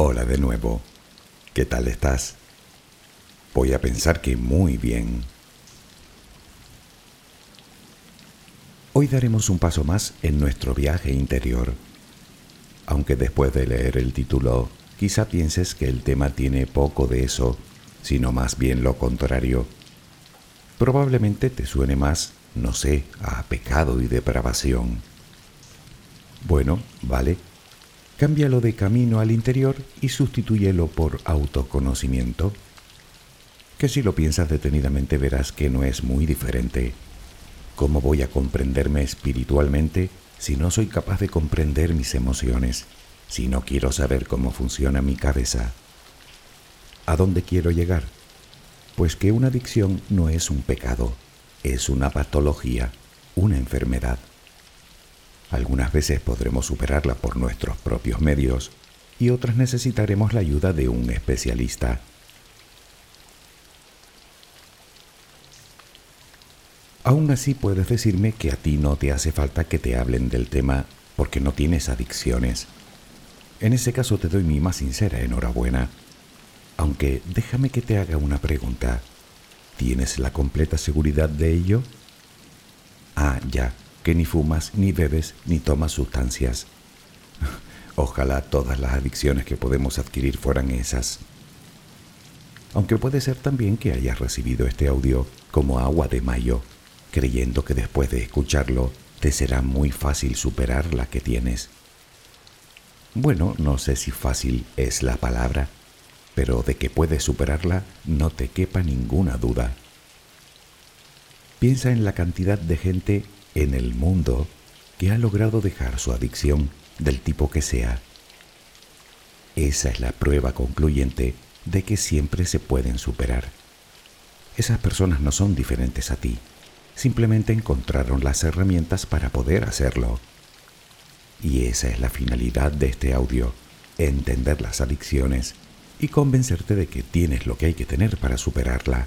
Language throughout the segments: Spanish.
Hola de nuevo. ¿Qué tal estás? Voy a pensar que muy bien. Hoy daremos un paso más en nuestro viaje interior. Aunque después de leer el título, quizá pienses que el tema tiene poco de eso, sino más bien lo contrario. Probablemente te suene más, no sé, a pecado y depravación. Bueno, vale. Cámbialo de camino al interior y sustitúyelo por autoconocimiento. Que si lo piensas detenidamente verás que no es muy diferente. ¿Cómo voy a comprenderme espiritualmente si no soy capaz de comprender mis emociones? Si no quiero saber cómo funciona mi cabeza. ¿A dónde quiero llegar? Pues que una adicción no es un pecado, es una patología, una enfermedad. Algunas veces podremos superarla por nuestros propios medios y otras necesitaremos la ayuda de un especialista. Aún así puedes decirme que a ti no te hace falta que te hablen del tema porque no tienes adicciones. En ese caso te doy mi más sincera enhorabuena. Aunque déjame que te haga una pregunta. ¿Tienes la completa seguridad de ello? Ah, ya, que ni fumas, ni bebes, ni tomas sustancias. Ojalá todas las adicciones que podemos adquirir fueran esas. Aunque puede ser también que hayas recibido este audio como agua de mayo creyendo que después de escucharlo te será muy fácil superar la que tienes. Bueno, no sé si fácil es la palabra, pero de que puedes superarla no te quepa ninguna duda. Piensa en la cantidad de gente en el mundo que ha logrado dejar su adicción del tipo que sea. Esa es la prueba concluyente de que siempre se pueden superar. Esas personas no son diferentes a ti simplemente encontraron las herramientas para poder hacerlo. Y esa es la finalidad de este audio, entender las adicciones y convencerte de que tienes lo que hay que tener para superarla.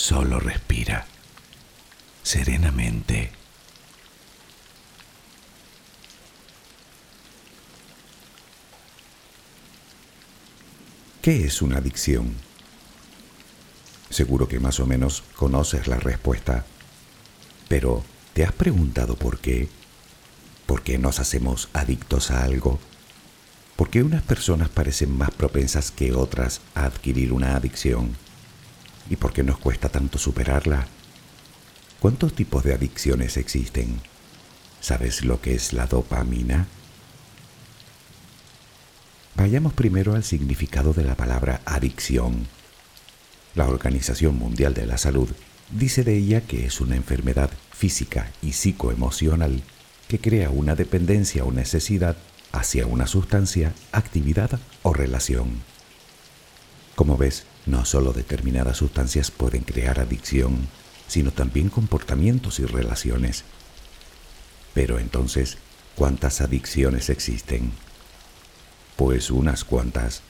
Solo respira serenamente. ¿Qué es una adicción? Seguro que más o menos conoces la respuesta, pero ¿te has preguntado por qué? ¿Por qué nos hacemos adictos a algo? ¿Por qué unas personas parecen más propensas que otras a adquirir una adicción? ¿Y por qué nos cuesta tanto superarla? ¿Cuántos tipos de adicciones existen? ¿Sabes lo que es la dopamina? Vayamos primero al significado de la palabra adicción. La Organización Mundial de la Salud dice de ella que es una enfermedad física y psicoemocional que crea una dependencia o necesidad hacia una sustancia, actividad o relación. Como ves, no solo determinadas sustancias pueden crear adicción, sino también comportamientos y relaciones. Pero entonces, ¿cuántas adicciones existen? Pues unas cuantas.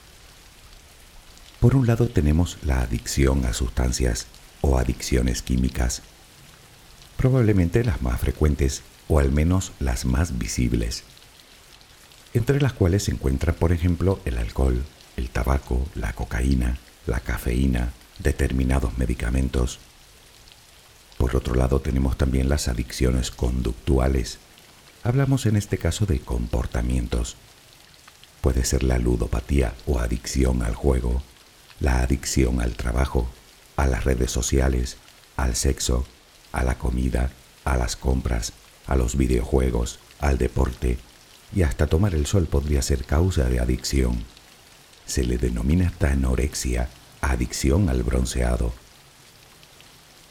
Por un lado tenemos la adicción a sustancias o adicciones químicas, probablemente las más frecuentes o al menos las más visibles, entre las cuales se encuentran, por ejemplo, el alcohol, el tabaco, la cocaína, la cafeína, determinados medicamentos. Por otro lado tenemos también las adicciones conductuales. Hablamos en este caso de comportamientos Puede ser la ludopatía o adicción al juego, la adicción al trabajo, a las redes sociales, al sexo, a la comida, a las compras, a los videojuegos, al deporte y hasta tomar el sol podría ser causa de adicción. Se le denomina anorexia, adicción al bronceado.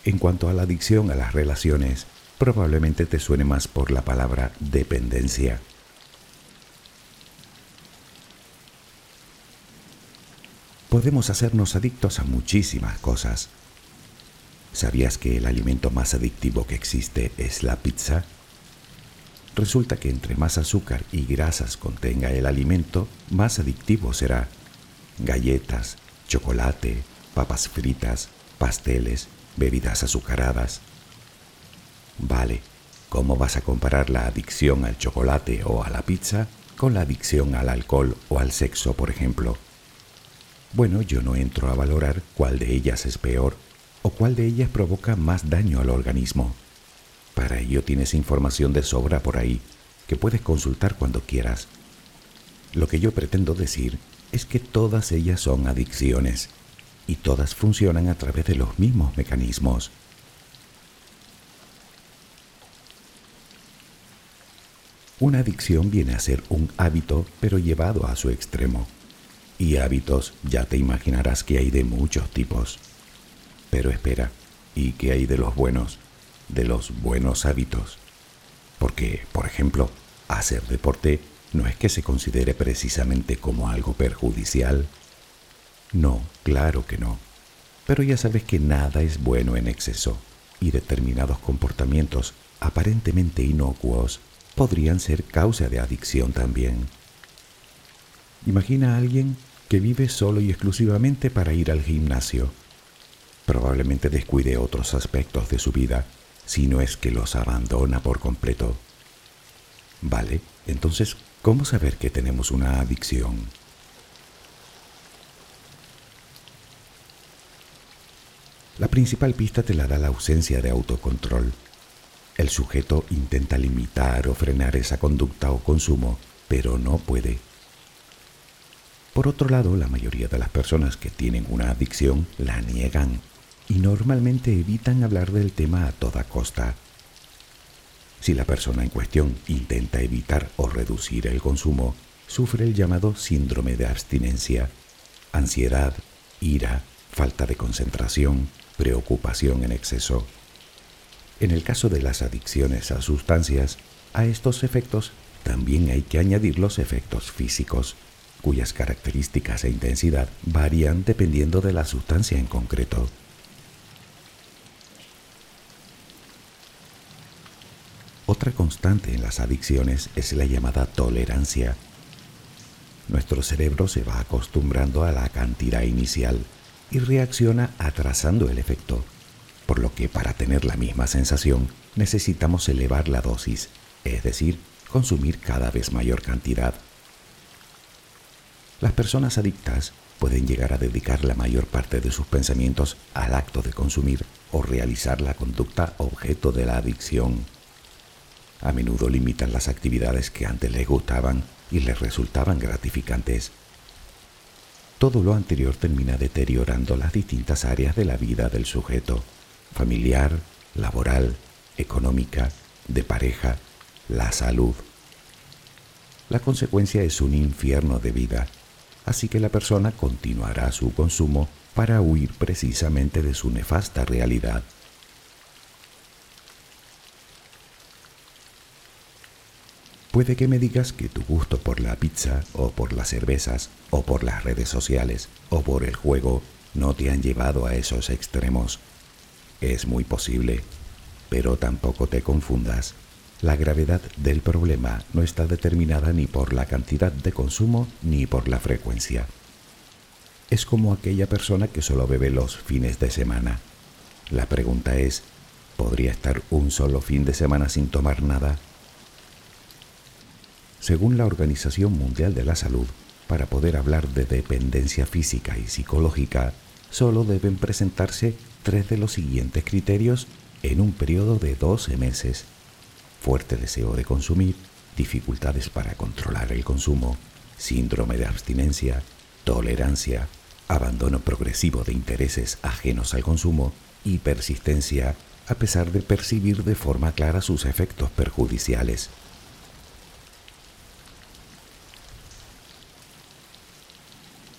En cuanto a la adicción a las relaciones, probablemente te suene más por la palabra dependencia. podemos hacernos adictos a muchísimas cosas. ¿Sabías que el alimento más adictivo que existe es la pizza? Resulta que entre más azúcar y grasas contenga el alimento, más adictivo será. Galletas, chocolate, papas fritas, pasteles, bebidas azucaradas. Vale, ¿cómo vas a comparar la adicción al chocolate o a la pizza con la adicción al alcohol o al sexo, por ejemplo? Bueno, yo no entro a valorar cuál de ellas es peor o cuál de ellas provoca más daño al organismo. Para ello tienes información de sobra por ahí que puedes consultar cuando quieras. Lo que yo pretendo decir es que todas ellas son adicciones y todas funcionan a través de los mismos mecanismos. Una adicción viene a ser un hábito pero llevado a su extremo Y hábitos ya te imaginarás que hay de muchos tipos. Pero espera, ¿y qué hay de los buenos? De los buenos hábitos. Porque, por ejemplo, hacer deporte no es que se considere precisamente como algo perjudicial. No, claro que no. Pero ya sabes que nada es bueno en exceso y determinados comportamientos aparentemente inocuos podrían ser causa de adicción también. Imagina a alguien que vive solo y exclusivamente para ir al gimnasio. Probablemente descuide otros aspectos de su vida, si no es que los abandona por completo. Vale, entonces, ¿cómo saber que tenemos una adicción? La principal pista te la da la ausencia de autocontrol. El sujeto intenta limitar o frenar esa conducta o consumo, pero no puede. Por otro lado, la mayoría de las personas que tienen una adicción la niegan y normalmente evitan hablar del tema a toda costa. Si la persona en cuestión intenta evitar o reducir el consumo, sufre el llamado síndrome de abstinencia, ansiedad, ira, falta de concentración, preocupación en exceso. En el caso de las adicciones a sustancias, a estos efectos también hay que añadir los efectos físicos, cuyas características e intensidad varían dependiendo de la sustancia en concreto. Otra constante en las adicciones es la llamada tolerancia. Nuestro cerebro se va acostumbrando a la cantidad inicial y reacciona atrasando el efecto, por lo que para tener la misma sensación necesitamos elevar la dosis, es decir, consumir cada vez mayor cantidad las personas adictas pueden llegar a dedicar la mayor parte de sus pensamientos al acto de consumir o realizar la conducta objeto de la adicción. A menudo limitan las actividades que antes les gustaban y les resultaban gratificantes. Todo lo anterior termina deteriorando las distintas áreas de la vida del sujeto, familiar, laboral, económica, de pareja, la salud. La consecuencia es un infierno de vida así que la persona continuará su consumo para huir precisamente de su nefasta realidad. Puede que me digas que tu gusto por la pizza o por las cervezas o por las redes sociales o por el juego no te han llevado a esos extremos. Es muy posible, pero tampoco te confundas. La gravedad del problema no está determinada ni por la cantidad de consumo ni por la frecuencia. Es como aquella persona que solo bebe los fines de semana. La pregunta es, ¿podría estar un solo fin de semana sin tomar nada? Según la Organización Mundial de la Salud, para poder hablar de dependencia física y psicológica, solo deben presentarse tres de los siguientes criterios en un periodo de 12 meses fuerte deseo de consumir, dificultades para controlar el consumo, síndrome de abstinencia, tolerancia, abandono progresivo de intereses ajenos al consumo y persistencia a pesar de percibir de forma clara sus efectos perjudiciales.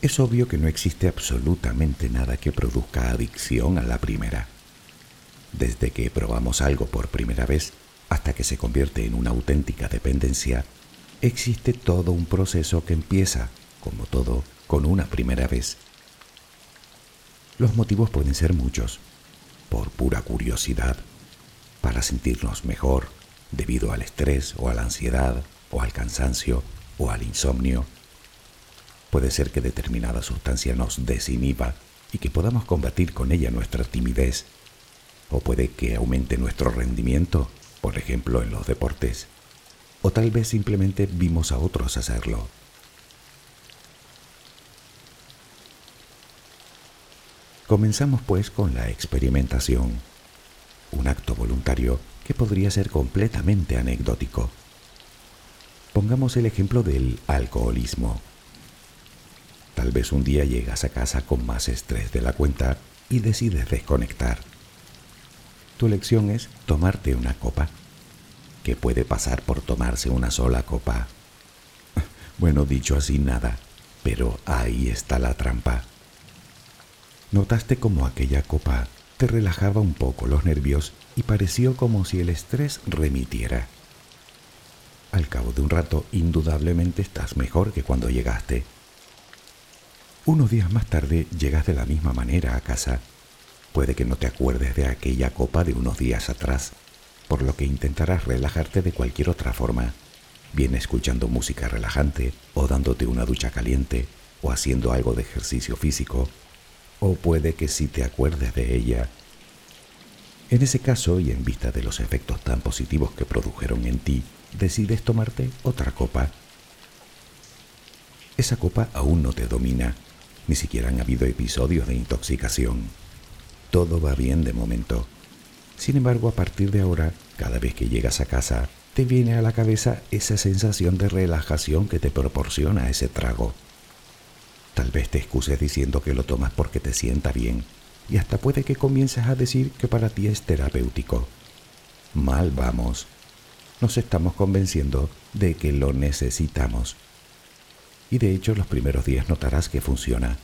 Es obvio que no existe absolutamente nada que produzca adicción a la primera. Desde que probamos algo por primera vez, hasta que se convierte en una auténtica dependencia, existe todo un proceso que empieza, como todo, con una primera vez. Los motivos pueden ser muchos, por pura curiosidad, para sentirnos mejor, debido al estrés o a la ansiedad o al cansancio o al insomnio. Puede ser que determinada sustancia nos desinhiba y que podamos combatir con ella nuestra timidez, o puede que aumente nuestro rendimiento por ejemplo en los deportes, o tal vez simplemente vimos a otros hacerlo. Comenzamos pues con la experimentación, un acto voluntario que podría ser completamente anecdótico. Pongamos el ejemplo del alcoholismo. Tal vez un día llegas a casa con más estrés de la cuenta y decides desconectar tu lección es tomarte una copa. ¿Qué puede pasar por tomarse una sola copa? Bueno, dicho así, nada. Pero ahí está la trampa. Notaste como aquella copa te relajaba un poco los nervios y pareció como si el estrés remitiera. Al cabo de un rato, indudablemente estás mejor que cuando llegaste. Unos días más tarde llegas de la misma manera a casa. Puede que no te acuerdes de aquella copa de unos días atrás, por lo que intentarás relajarte de cualquier otra forma, bien escuchando música relajante, o dándote una ducha caliente, o haciendo algo de ejercicio físico, o puede que sí te acuerdes de ella. En ese caso, y en vista de los efectos tan positivos que produjeron en ti, decides tomarte otra copa. Esa copa aún no te domina, ni siquiera han habido episodios de intoxicación. Todo va bien de momento. Sin embargo, a partir de ahora, cada vez que llegas a casa, te viene a la cabeza esa sensación de relajación que te proporciona ese trago. Tal vez te excuses diciendo que lo tomas porque te sienta bien y hasta puede que comiences a decir que para ti es terapéutico. Mal vamos. Nos estamos convenciendo de que lo necesitamos. Y de hecho los primeros días notarás que funciona,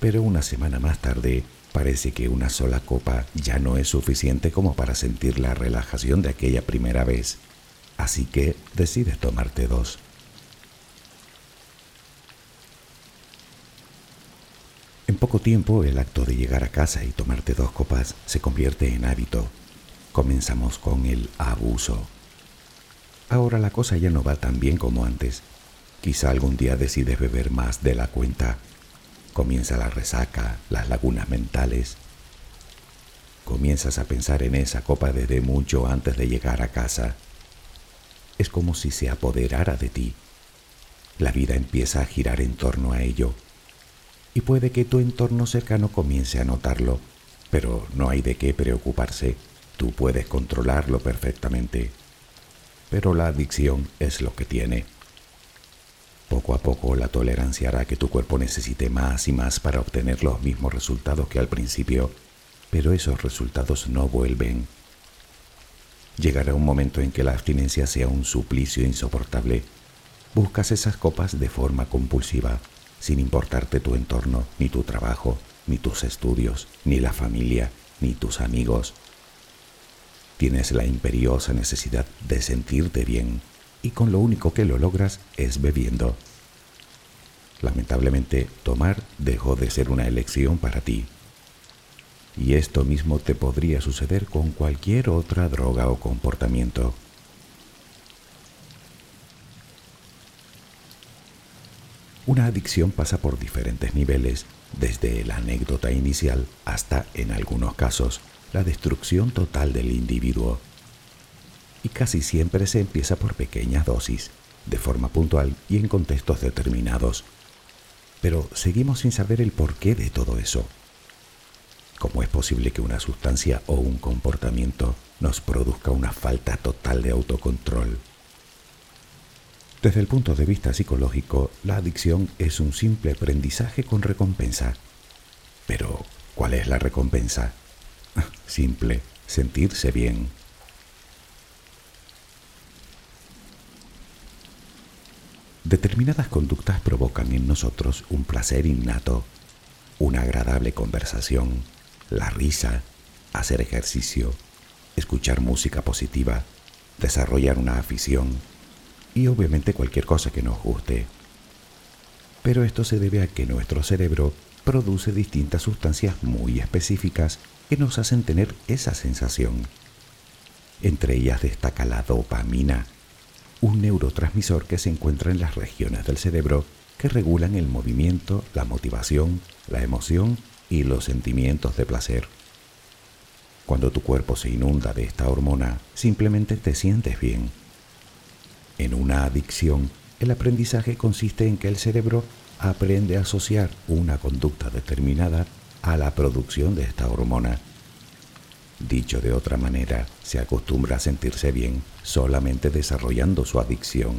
pero una semana más tarde parece que una sola copa ya no es suficiente como para sentir la relajación de aquella primera vez. Así que decides tomarte dos. En poco tiempo el acto de llegar a casa y tomarte dos copas se convierte en hábito. Comenzamos con el abuso. Ahora la cosa ya no va tan bien como antes. Quizá algún día decides beber más de la cuenta. Comienza la resaca, las lagunas mentales. Comienzas a pensar en esa copa desde mucho antes de llegar a casa. Es como si se apoderara de ti. La vida empieza a girar en torno a ello y puede que tu entorno cercano comience a notarlo, pero no hay de qué preocuparse, tú puedes controlarlo perfectamente. Pero la adicción es lo que tiene. Poco a poco la tolerancia hará que tu cuerpo necesite más y más para obtener los mismos resultados que al principio, pero esos resultados no vuelven. Llegará un momento en que la abstinencia sea un suplicio insoportable. Buscas esas copas de forma compulsiva sin importarte tu entorno, ni tu trabajo, ni tus estudios, ni la familia, ni tus amigos. Tienes la imperiosa necesidad de sentirte bien y con lo único que lo logras es bebiendo. Lamentablemente, tomar dejó de ser una elección para ti. Y esto mismo te podría suceder con cualquier otra droga o comportamiento. Una adicción pasa por diferentes niveles, desde la anécdota inicial hasta, en algunos casos, la destrucción total del individuo. Y casi siempre se empieza por pequeñas dosis, de forma puntual y en contextos determinados. Pero seguimos sin saber el porqué de todo eso. ¿Cómo es posible que una sustancia o un comportamiento nos produzca una falta total de autocontrol? Desde el punto de vista psicológico, la adicción es un simple aprendizaje con recompensa. Pero, ¿cuál es la recompensa? Simple, sentirse bien. Determinadas conductas provocan en nosotros un placer innato, una agradable conversación, la risa, hacer ejercicio, escuchar música positiva, desarrollar una afición, y obviamente cualquier cosa que nos guste. Pero esto se debe a que nuestro cerebro produce distintas sustancias muy específicas que nos hacen tener esa sensación. Entre ellas destaca la dopamina, un neurotransmisor que se encuentra en las regiones del cerebro que regulan el movimiento, la motivación, la emoción y los sentimientos de placer. Cuando tu cuerpo se inunda de esta hormona, simplemente te sientes bien en una adicción, el aprendizaje consiste en que el cerebro aprende a asociar una conducta determinada a la producción de esta hormona. Dicho de otra manera, se acostumbra a sentirse bien solamente desarrollando su adicción.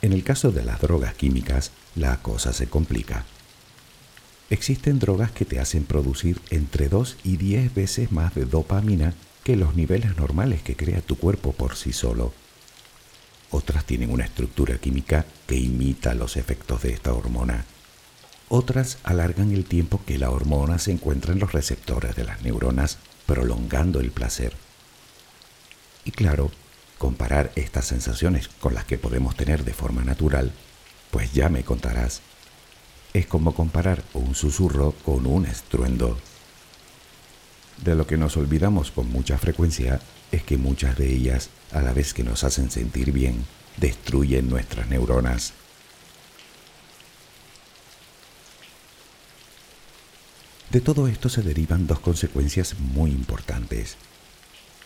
En el caso de las drogas químicas, la cosa se complica. Existen drogas que te hacen producir entre 2 y 10 veces más de dopamina que los niveles normales que crea tu cuerpo por sí solo. otras tienen una estructura química que imita los efectos de esta hormona. Otras alargan el tiempo que la hormona se encuentra en los receptores de las neuronas, prolongando el placer. Y claro, comparar estas sensaciones con las que podemos tener de forma natural, pues ya me contarás. Es como comparar un susurro con un estruendo. De lo que nos olvidamos con mucha frecuencia es que muchas de ellas, a la vez que nos hacen sentir bien, destruyen nuestras neuronas. De todo esto se derivan dos consecuencias muy importantes.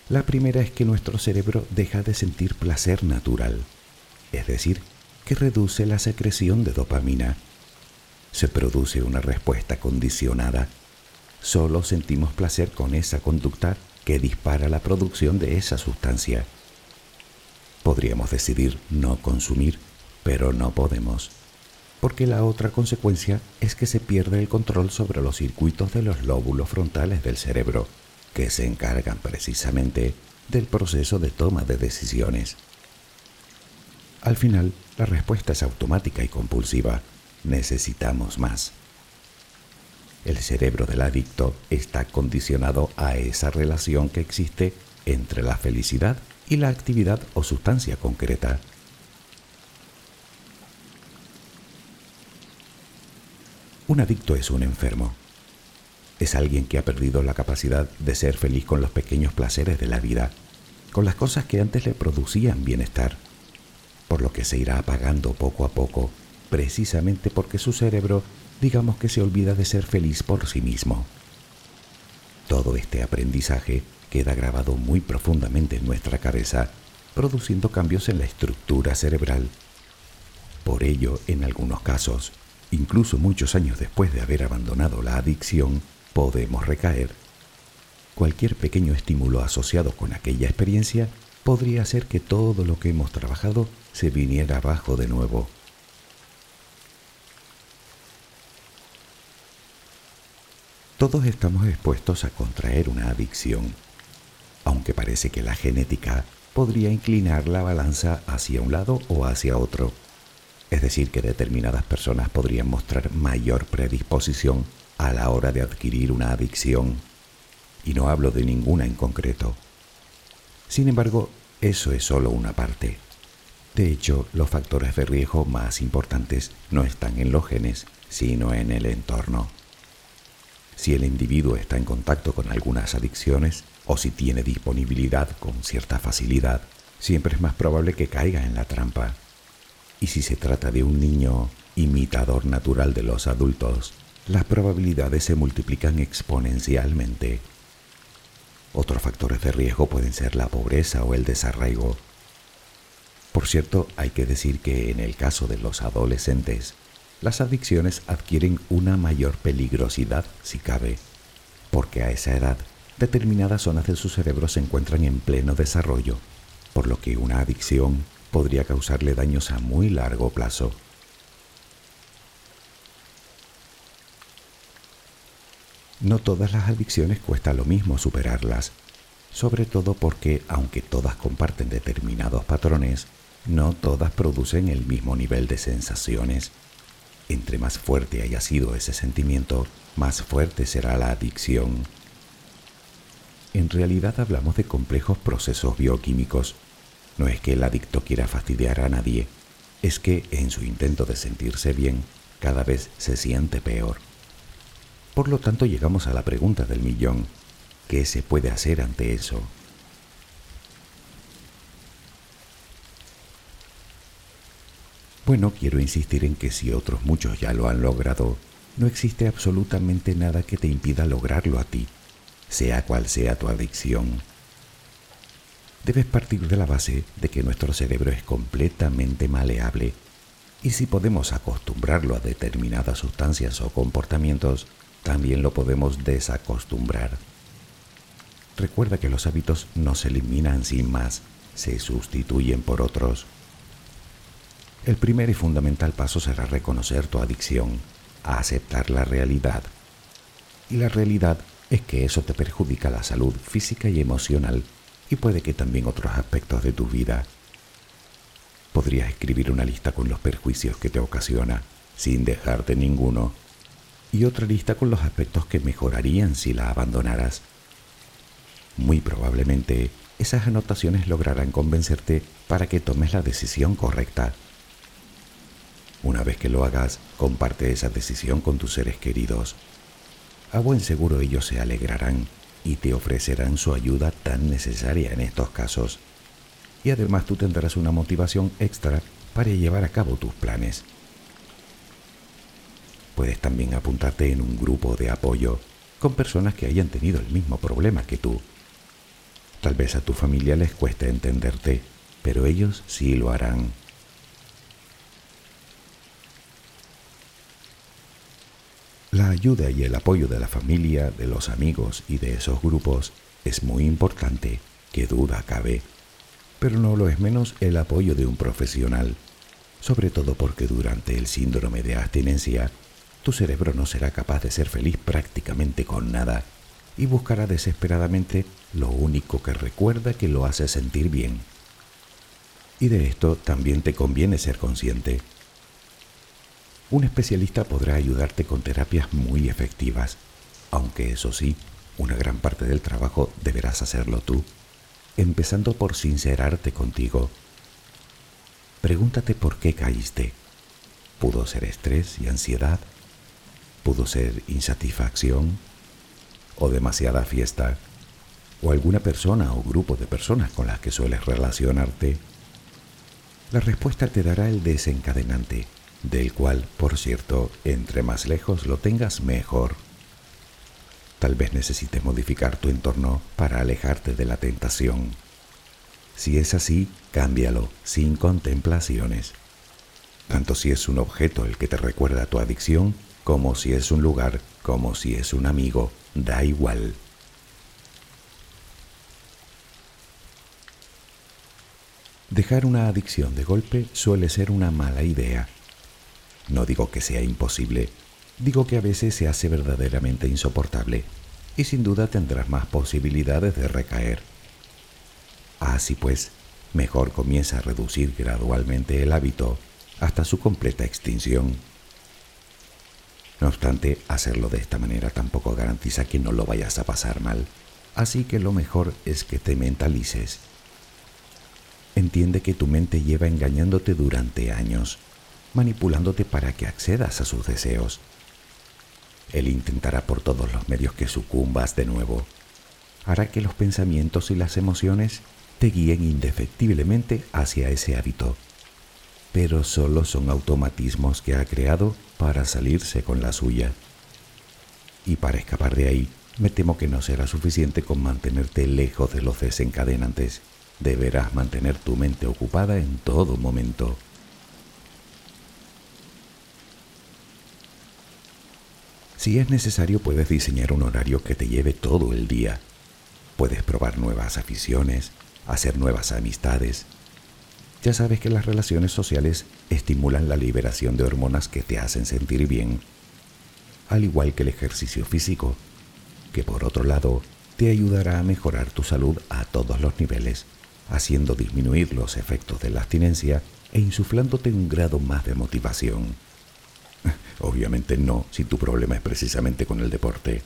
La primera es que nuestro cerebro deja de sentir placer natural, es decir, que reduce la secreción de dopamina. Se produce una respuesta condicionada. Solo sentimos placer con esa conducta que dispara la producción de esa sustancia. Podríamos decidir no consumir, pero no podemos, porque la otra consecuencia es que se pierde el control sobre los circuitos de los lóbulos frontales del cerebro, que se encargan precisamente del proceso de toma de decisiones. Al final, la respuesta es automática y compulsiva. Necesitamos más. El cerebro del adicto está condicionado a esa relación que existe entre la felicidad y la actividad o sustancia concreta. Un adicto es un enfermo. Es alguien que ha perdido la capacidad de ser feliz con los pequeños placeres de la vida, con las cosas que antes le producían bienestar, por lo que se irá apagando poco a poco, precisamente porque su cerebro digamos que se olvida de ser feliz por sí mismo. Todo este aprendizaje queda grabado muy profundamente en nuestra cabeza, produciendo cambios en la estructura cerebral. Por ello, en algunos casos, incluso muchos años después de haber abandonado la adicción, podemos recaer. Cualquier pequeño estímulo asociado con aquella experiencia podría hacer que todo lo que hemos trabajado se viniera abajo de nuevo. Todos estamos expuestos a contraer una adicción, aunque parece que la genética podría inclinar la balanza hacia un lado o hacia otro. Es decir, que determinadas personas podrían mostrar mayor predisposición a la hora de adquirir una adicción. Y no hablo de ninguna en concreto. Sin embargo, eso es solo una parte. De hecho, los factores de riesgo más importantes no están en los genes, sino en el entorno. Si el individuo está en contacto con algunas adicciones o si tiene disponibilidad con cierta facilidad, siempre es más probable que caiga en la trampa. Y si se trata de un niño imitador natural de los adultos, las probabilidades se multiplican exponencialmente. Otros factores de riesgo pueden ser la pobreza o el desarraigo. Por cierto, hay que decir que en el caso de los adolescentes, las adicciones adquieren una mayor peligrosidad si cabe, porque a esa edad determinadas zonas de su cerebro se encuentran en pleno desarrollo, por lo que una adicción podría causarle daños a muy largo plazo. No todas las adicciones cuesta lo mismo superarlas, sobre todo porque, aunque todas comparten determinados patrones, no todas producen el mismo nivel de sensaciones entre más fuerte haya sido ese sentimiento, más fuerte será la adicción. En realidad hablamos de complejos procesos bioquímicos. No es que el adicto quiera fastidiar a nadie, es que en su intento de sentirse bien, cada vez se siente peor. Por lo tanto llegamos a la pregunta del millón, ¿qué se puede hacer ante eso? Bueno, quiero insistir en que si otros muchos ya lo han logrado, no existe absolutamente nada que te impida lograrlo a ti, sea cual sea tu adicción. Debes partir de la base de que nuestro cerebro es completamente maleable y si podemos acostumbrarlo a determinadas sustancias o comportamientos, también lo podemos desacostumbrar. Recuerda que los hábitos no se eliminan sin más, se sustituyen por otros. El primer y fundamental paso será reconocer tu adicción, aceptar la realidad. Y la realidad es que eso te perjudica la salud física y emocional y puede que también otros aspectos de tu vida. Podrías escribir una lista con los perjuicios que te ocasiona, sin dejarte ninguno, y otra lista con los aspectos que mejorarían si la abandonaras. Muy probablemente esas anotaciones lograrán convencerte para que tomes la decisión correcta. Una vez que lo hagas, comparte esa decisión con tus seres queridos. A buen seguro ellos se alegrarán y te ofrecerán su ayuda tan necesaria en estos casos. Y además tú tendrás una motivación extra para llevar a cabo tus planes. Puedes también apuntarte en un grupo de apoyo con personas que hayan tenido el mismo problema que tú. Tal vez a tu familia les cueste entenderte, pero ellos sí lo harán. La ayuda y el apoyo de la familia, de los amigos y de esos grupos es muy importante, que duda cabe, pero no lo es menos el apoyo de un profesional, sobre todo porque durante el síndrome de abstinencia tu cerebro no será capaz de ser feliz prácticamente con nada y buscará desesperadamente lo único que recuerda que lo hace sentir bien. Y de esto también te conviene ser consciente. Un especialista podrá ayudarte con terapias muy efectivas, aunque eso sí, una gran parte del trabajo deberás hacerlo tú, empezando por sincerarte contigo. Pregúntate por qué caíste. ¿Pudo ser estrés y ansiedad? ¿Pudo ser insatisfacción? ¿O demasiada fiesta? ¿O alguna persona o grupo de personas con las que sueles relacionarte? La respuesta te dará el desencadenante del cual, por cierto, entre más lejos lo tengas mejor. Tal vez necesites modificar tu entorno para alejarte de la tentación. Si es así, cámbialo sin contemplaciones. Tanto si es un objeto el que te recuerda tu adicción, como si es un lugar, como si es un amigo, da igual. Dejar una adicción de golpe suele ser una mala idea no digo que sea imposible, digo que a veces se hace verdaderamente insoportable y sin duda tendrás más posibilidades de recaer. Así pues, mejor comienza a reducir gradualmente el hábito hasta su completa extinción. No obstante, hacerlo de esta manera tampoco garantiza que no lo vayas a pasar mal, así que lo mejor es que te mentalices. Entiende que tu mente lleva engañándote durante años manipulándote para que accedas a sus deseos. Él intentará por todos los medios que sucumbas de nuevo. Hará que los pensamientos y las emociones te guíen indefectiblemente hacia ese hábito. Pero solo son automatismos que ha creado para salirse con la suya. Y para escapar de ahí, me temo que no será suficiente con mantenerte lejos de los desencadenantes. Deberás mantener tu mente ocupada en todo momento. Si es necesario, puedes diseñar un horario que te lleve todo el día. Puedes probar nuevas aficiones, hacer nuevas amistades. Ya sabes que las relaciones sociales estimulan la liberación de hormonas que te hacen sentir bien, al igual que el ejercicio físico, que por otro lado te ayudará a mejorar tu salud a todos los niveles, haciendo disminuir los efectos de la abstinencia e insuflándote un grado más de motivación. Obviamente no, si tu problema es precisamente con el deporte.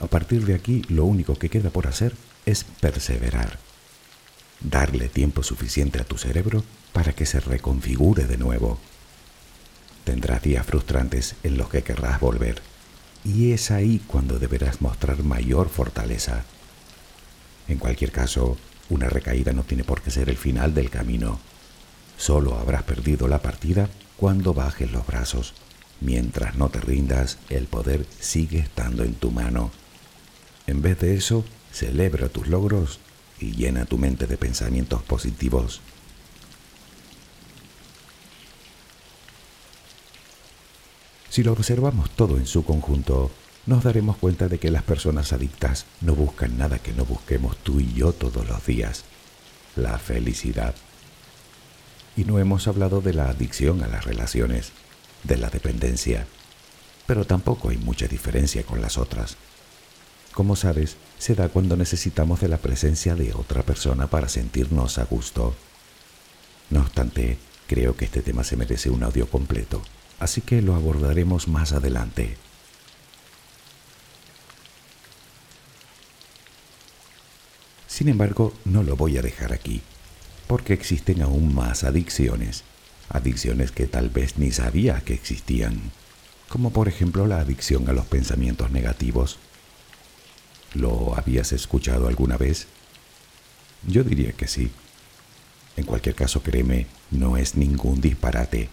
A partir de aquí, lo único que queda por hacer es perseverar. Darle tiempo suficiente a tu cerebro para que se reconfigure de nuevo. Tendrás días frustrantes en los que querrás volver. Y es ahí cuando deberás mostrar mayor fortaleza. En cualquier caso, una recaída no tiene por qué ser el final del camino. Solo habrás perdido la partida cuando bajes los brazos. Mientras no te rindas, el poder sigue estando en tu mano. En vez de eso, celebra tus logros y llena tu mente de pensamientos positivos. Si lo observamos todo en su conjunto, nos daremos cuenta de que las personas adictas no buscan nada que no busquemos tú y yo todos los días, la felicidad. Y no hemos hablado de la adicción a las relaciones, de la dependencia, pero tampoco hay mucha diferencia con las otras. Como sabes, se da cuando necesitamos de la presencia de otra persona para sentirnos a gusto. No obstante, creo que este tema se merece un audio completo, así que lo abordaremos más adelante. Sin embargo, no lo voy a dejar aquí, porque existen aún más adicciones, adicciones que tal vez ni sabía que existían, como por ejemplo la adicción a los pensamientos negativos. ¿Lo habías escuchado alguna vez? Yo diría que sí. En cualquier caso, créeme, no es ningún disparate.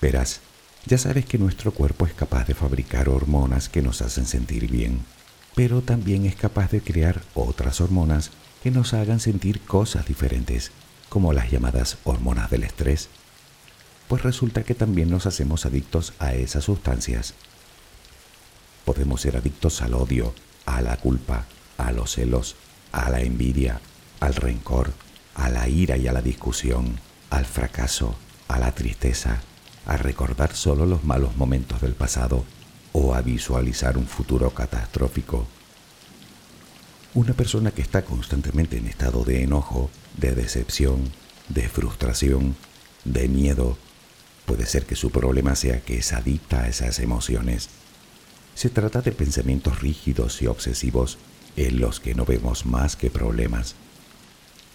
Verás, ya sabes que nuestro cuerpo es capaz de fabricar hormonas que nos hacen sentir bien pero también es capaz de crear otras hormonas que nos hagan sentir cosas diferentes, como las llamadas hormonas del estrés. Pues resulta que también nos hacemos adictos a esas sustancias. Podemos ser adictos al odio, a la culpa, a los celos, a la envidia, al rencor, a la ira y a la discusión, al fracaso, a la tristeza, a recordar solo los malos momentos del pasado o a visualizar un futuro catastrófico. Una persona que está constantemente en estado de enojo, de decepción, de frustración, de miedo, puede ser que su problema sea que es adicta a esas emociones. Se trata de pensamientos rígidos y obsesivos en los que no vemos más que problemas.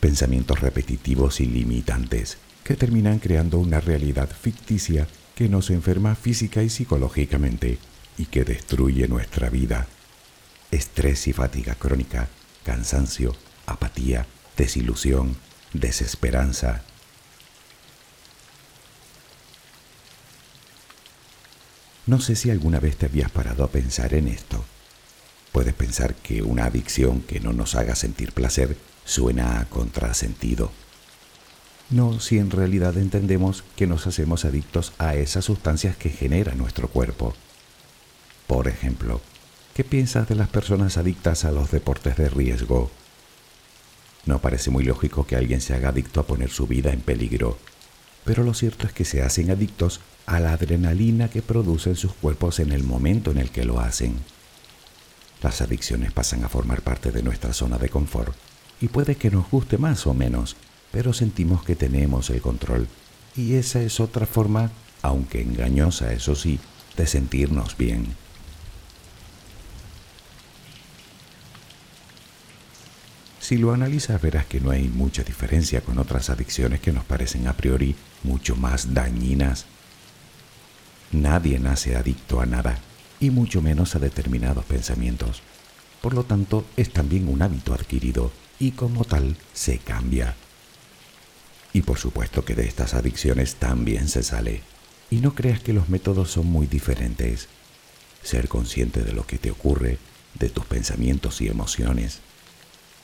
Pensamientos repetitivos y limitantes que terminan creando una realidad ficticia que nos enferma física y psicológicamente y que destruye nuestra vida. Estrés y fatiga crónica, cansancio, apatía, desilusión, desesperanza. No sé si alguna vez te habías parado a pensar en esto. Puedes pensar que una adicción que no nos haga sentir placer suena a contrasentido. No si en realidad entendemos que nos hacemos adictos a esas sustancias que genera nuestro cuerpo. Por ejemplo, ¿qué piensas de las personas adictas a los deportes de riesgo? No parece muy lógico que alguien se haga adicto a poner su vida en peligro, pero lo cierto es que se hacen adictos a la adrenalina que producen sus cuerpos en el momento en el que lo hacen. Las adicciones pasan a formar parte de nuestra zona de confort y puede que nos guste más o menos, pero sentimos que tenemos el control. Y esa es otra forma, aunque engañosa eso sí, de sentirnos bien. Si lo analizas verás que no hay mucha diferencia con otras adicciones que nos parecen a priori mucho más dañinas. Nadie nace adicto a nada, y mucho menos a determinados pensamientos. Por lo tanto, es también un hábito adquirido y como tal se cambia. Y por supuesto que de estas adicciones también se sale. Y no creas que los métodos son muy diferentes. Ser consciente de lo que te ocurre, de tus pensamientos y emociones,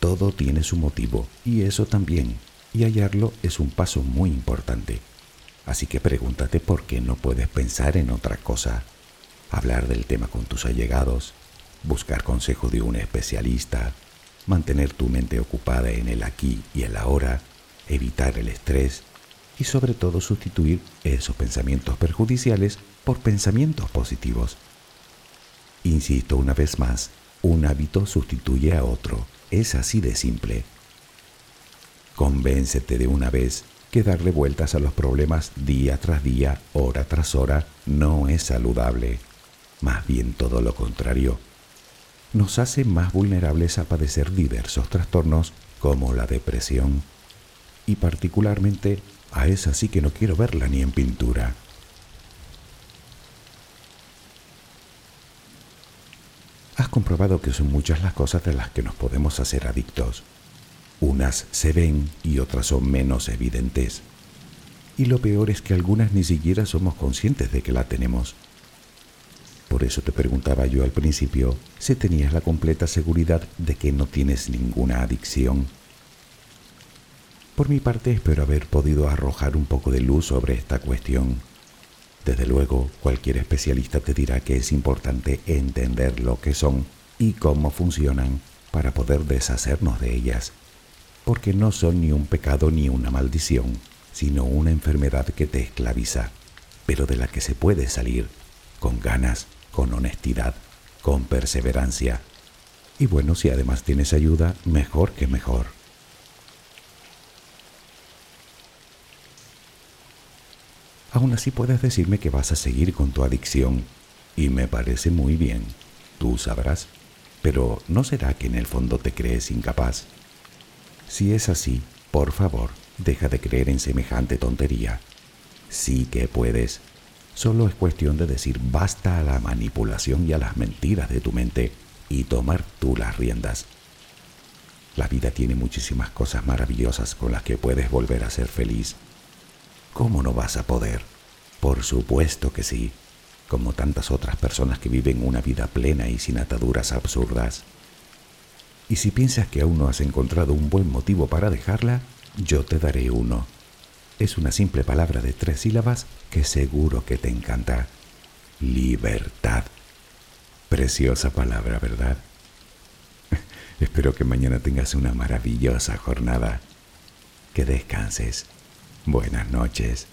todo tiene su motivo y eso también, y hallarlo es un paso muy importante. Así que pregúntate por qué no puedes pensar en otra cosa, hablar del tema con tus allegados, buscar consejo de un especialista, mantener tu mente ocupada en el aquí y el ahora, evitar el estrés y sobre todo sustituir esos pensamientos perjudiciales por pensamientos positivos. Insisto una vez más, un hábito sustituye a otro es así de simple. Convéncete de una vez que darle vueltas a los problemas día tras día, hora tras hora, no es saludable. Más bien todo lo contrario. Nos hace más vulnerables a padecer diversos trastornos como la depresión. Y particularmente a esa sí que no quiero verla ni en pintura. Comprobado que son muchas las cosas de las que nos podemos hacer adictos. Unas se ven y otras son menos evidentes. Y lo peor es que algunas ni siquiera somos conscientes de que la tenemos. Por eso te preguntaba yo al principio si tenías la completa seguridad de que no tienes ninguna adicción. Por mi parte espero haber podido arrojar un poco de luz sobre esta cuestión. Desde luego, cualquier especialista te dirá que es importante entender lo que son y cómo funcionan para poder deshacernos de ellas, porque no son ni un pecado ni una maldición, sino una enfermedad que te esclaviza, pero de la que se puede salir con ganas, con honestidad, con perseverancia. Y bueno, si además tienes ayuda, mejor que mejor. Aún así puedes decirme que vas a seguir con tu adicción y me parece muy bien, tú sabrás, pero ¿no será que en el fondo te crees incapaz? Si es así, por favor, deja de creer en semejante tontería. Sí que puedes. Solo es cuestión de decir basta a la manipulación y a las mentiras de tu mente y tomar tú las riendas. La vida tiene muchísimas cosas maravillosas con las que puedes volver a ser feliz. ¿Cómo no vas a poder? Por supuesto que sí, como tantas otras personas que viven una vida plena y sin ataduras absurdas. Y si piensas que aún no has encontrado un buen motivo para dejarla, yo te daré uno. Es una simple palabra de tres sílabas que seguro que te encanta. Libertad. Preciosa palabra, ¿verdad? Espero que mañana tengas una maravillosa jornada. Que descanses. Buenas noches.